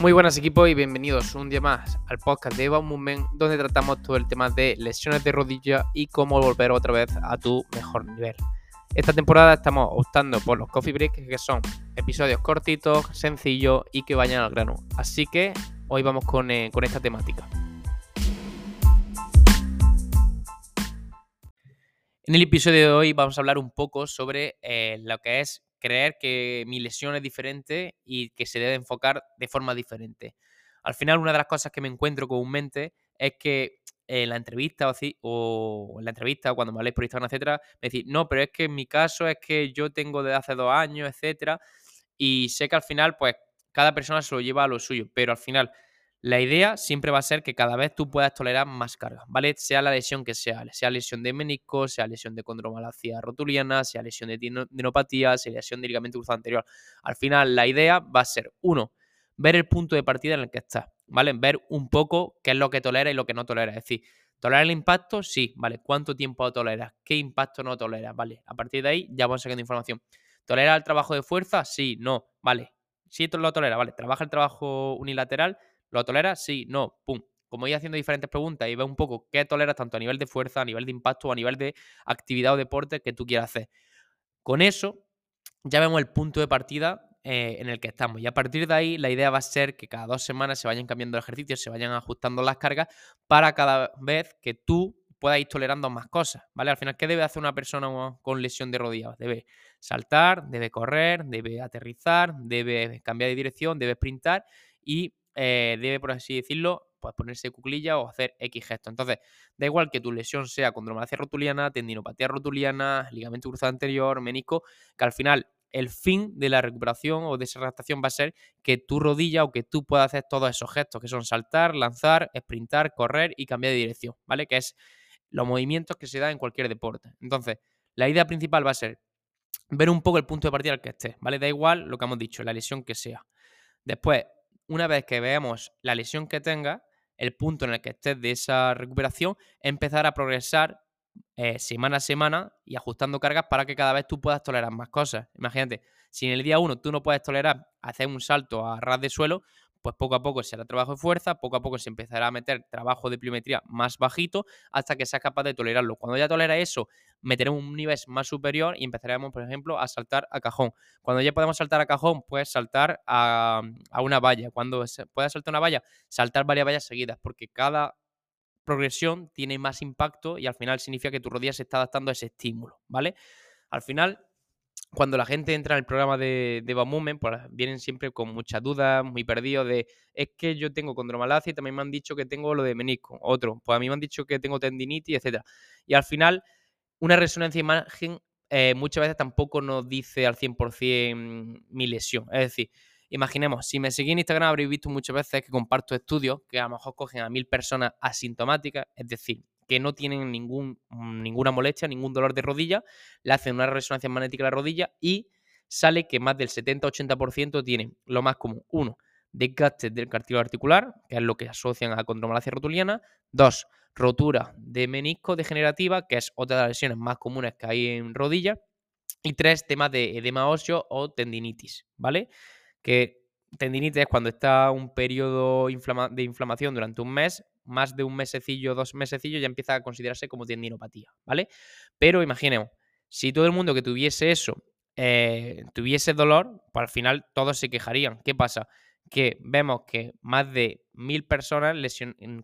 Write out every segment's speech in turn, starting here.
Muy buenas equipos y bienvenidos un día más al podcast de Eva Movement donde tratamos todo el tema de lesiones de rodilla y cómo volver otra vez a tu mejor nivel. Esta temporada estamos optando por los coffee breaks que son episodios cortitos, sencillos y que vayan al grano. Así que hoy vamos con, eh, con esta temática. En el episodio de hoy vamos a hablar un poco sobre eh, lo que es creer que mi lesión es diferente y que se debe enfocar de forma diferente. Al final, una de las cosas que me encuentro comúnmente es que en la entrevista o, o en la entrevista, cuando me habléis por Instagram, etcétera, me decís, no, pero es que en mi caso es que yo tengo desde hace dos años, etcétera, y sé que al final, pues, cada persona se lo lleva a lo suyo, pero al final la idea siempre va a ser que cada vez tú puedas tolerar más carga, ¿vale? Sea la lesión que sea, sea lesión de menisco, sea lesión de condromalacia rotuliana, sea lesión de dinopatía, sea lesión de ligamento cruzado anterior. Al final, la idea va a ser, uno, ver el punto de partida en el que estás, ¿vale? Ver un poco qué es lo que tolera y lo que no tolera. Es decir, ¿tolera el impacto? Sí, ¿vale? ¿Cuánto tiempo toleras? ¿Qué impacto no tolera? ¿Vale? A partir de ahí ya vamos sacando información. ¿Tolera el trabajo de fuerza? Sí, no, ¿vale? Sí, lo tolera, ¿vale? ¿Trabaja el trabajo unilateral? ¿Lo toleras? Sí, no, pum. Como ir haciendo diferentes preguntas y ve un poco qué toleras tanto a nivel de fuerza, a nivel de impacto a nivel de actividad o deporte que tú quieras hacer. Con eso ya vemos el punto de partida eh, en el que estamos. Y a partir de ahí, la idea va a ser que cada dos semanas se vayan cambiando los ejercicios, se vayan ajustando las cargas para cada vez que tú puedas ir tolerando más cosas, ¿vale? Al final, ¿qué debe hacer una persona con lesión de rodilla? Debe saltar, debe correr, debe aterrizar, debe cambiar de dirección, debe sprintar y eh, debe, por así decirlo, pues ponerse cuclilla o hacer X gesto. Entonces, da igual que tu lesión sea condromalacia rotuliana, tendinopatía rotuliana, ligamento cruzado anterior, menisco, que al final el fin de la recuperación o de esa adaptación va a ser que tu rodilla o que tú puedas hacer todos esos gestos, que son saltar, lanzar, sprintar, correr y cambiar de dirección, ¿vale? Que es los movimientos que se da en cualquier deporte. Entonces, la idea principal va a ser ver un poco el punto de partida al que estés, ¿vale? Da igual lo que hemos dicho, la lesión que sea. Después, una vez que veamos la lesión que tenga, el punto en el que estés de esa recuperación, empezar a progresar eh, semana a semana y ajustando cargas para que cada vez tú puedas tolerar más cosas. Imagínate, si en el día 1 tú no puedes tolerar hacer un salto a ras de suelo, pues poco a poco será trabajo de fuerza, poco a poco se empezará a meter trabajo de pliometría más bajito hasta que seas capaz de tolerarlo. Cuando ya tolera eso, meteremos un nivel más superior y empezaremos, por ejemplo, a saltar a cajón. Cuando ya podemos saltar a cajón, pues saltar a, una valla. Cuando se pueda saltar una valla, saltar varias vallas seguidas, porque cada progresión tiene más impacto y al final significa que tu rodilla se está adaptando a ese estímulo, ¿vale? Al final, cuando la gente entra en el programa de, de Bamumen, pues vienen siempre con muchas dudas, muy perdidos de, es que yo tengo condromalacia y también me han dicho que tengo lo de menisco. Otro, pues a mí me han dicho que tengo tendinitis, etc. Y al final, una resonancia imagen eh, muchas veces tampoco nos dice al 100% mi lesión. Es decir, imaginemos, si me seguís en Instagram habréis visto muchas veces que comparto estudios que a lo mejor cogen a mil personas asintomáticas, es decir, que no tienen mm, ninguna molestia, ningún dolor de rodilla, le hacen una resonancia magnética a la rodilla y sale que más del 70-80% tienen lo más común. Uno, desgaste del cartílago articular, que es lo que asocian a condromalacia rotuliana. Dos, rotura de menisco degenerativa, que es otra de las lesiones más comunes que hay en rodilla. Y tres, temas de edema óseo o tendinitis, ¿vale? Que tendinitis es cuando está un periodo de inflamación durante un mes más de un mesecillo, dos mesecillos, ya empieza a considerarse como tendinopatía, ¿vale? Pero imaginemos, si todo el mundo que tuviese eso eh, tuviese dolor, pues al final todos se quejarían. ¿Qué pasa? Que vemos que más de mil personas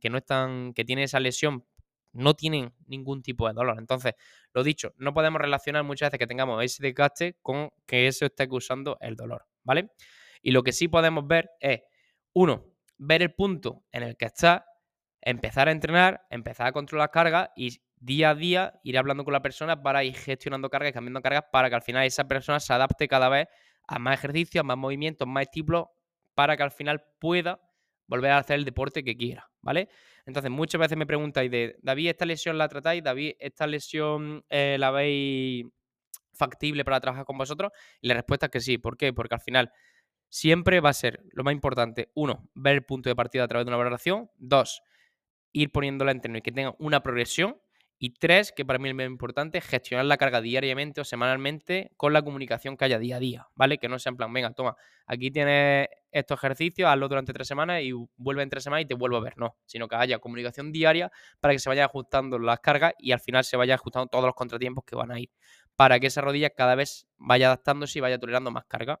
que no están, que tienen esa lesión, no tienen ningún tipo de dolor. Entonces, lo dicho, no podemos relacionar muchas veces que tengamos ese desgaste con que eso esté causando el dolor, ¿vale? Y lo que sí podemos ver es, uno, ver el punto en el que está empezar a entrenar, empezar a controlar cargas y día a día ir hablando con la persona para ir gestionando cargas y cambiando cargas para que al final esa persona se adapte cada vez a más ejercicios, más movimientos, más estímulos, para que al final pueda volver a hacer el deporte que quiera, ¿vale? Entonces, muchas veces me preguntáis de, David, ¿esta lesión la tratáis? David, ¿esta lesión eh, la veis factible para trabajar con vosotros? Y la respuesta es que sí. ¿Por qué? Porque al final siempre va a ser lo más importante, uno, ver el punto de partida a través de una valoración, dos, ir poniéndola en términos y que tenga una progresión. Y tres, que para mí es muy importante, gestionar la carga diariamente o semanalmente con la comunicación que haya día a día, ¿vale? Que no sea en plan, venga, toma, aquí tienes estos ejercicios, hazlo durante tres semanas y vuelve en tres semanas y te vuelvo a ver. No, sino que haya comunicación diaria para que se vayan ajustando las cargas y al final se vaya ajustando todos los contratiempos que van a ir, para que esa rodilla cada vez vaya adaptándose y vaya tolerando más carga.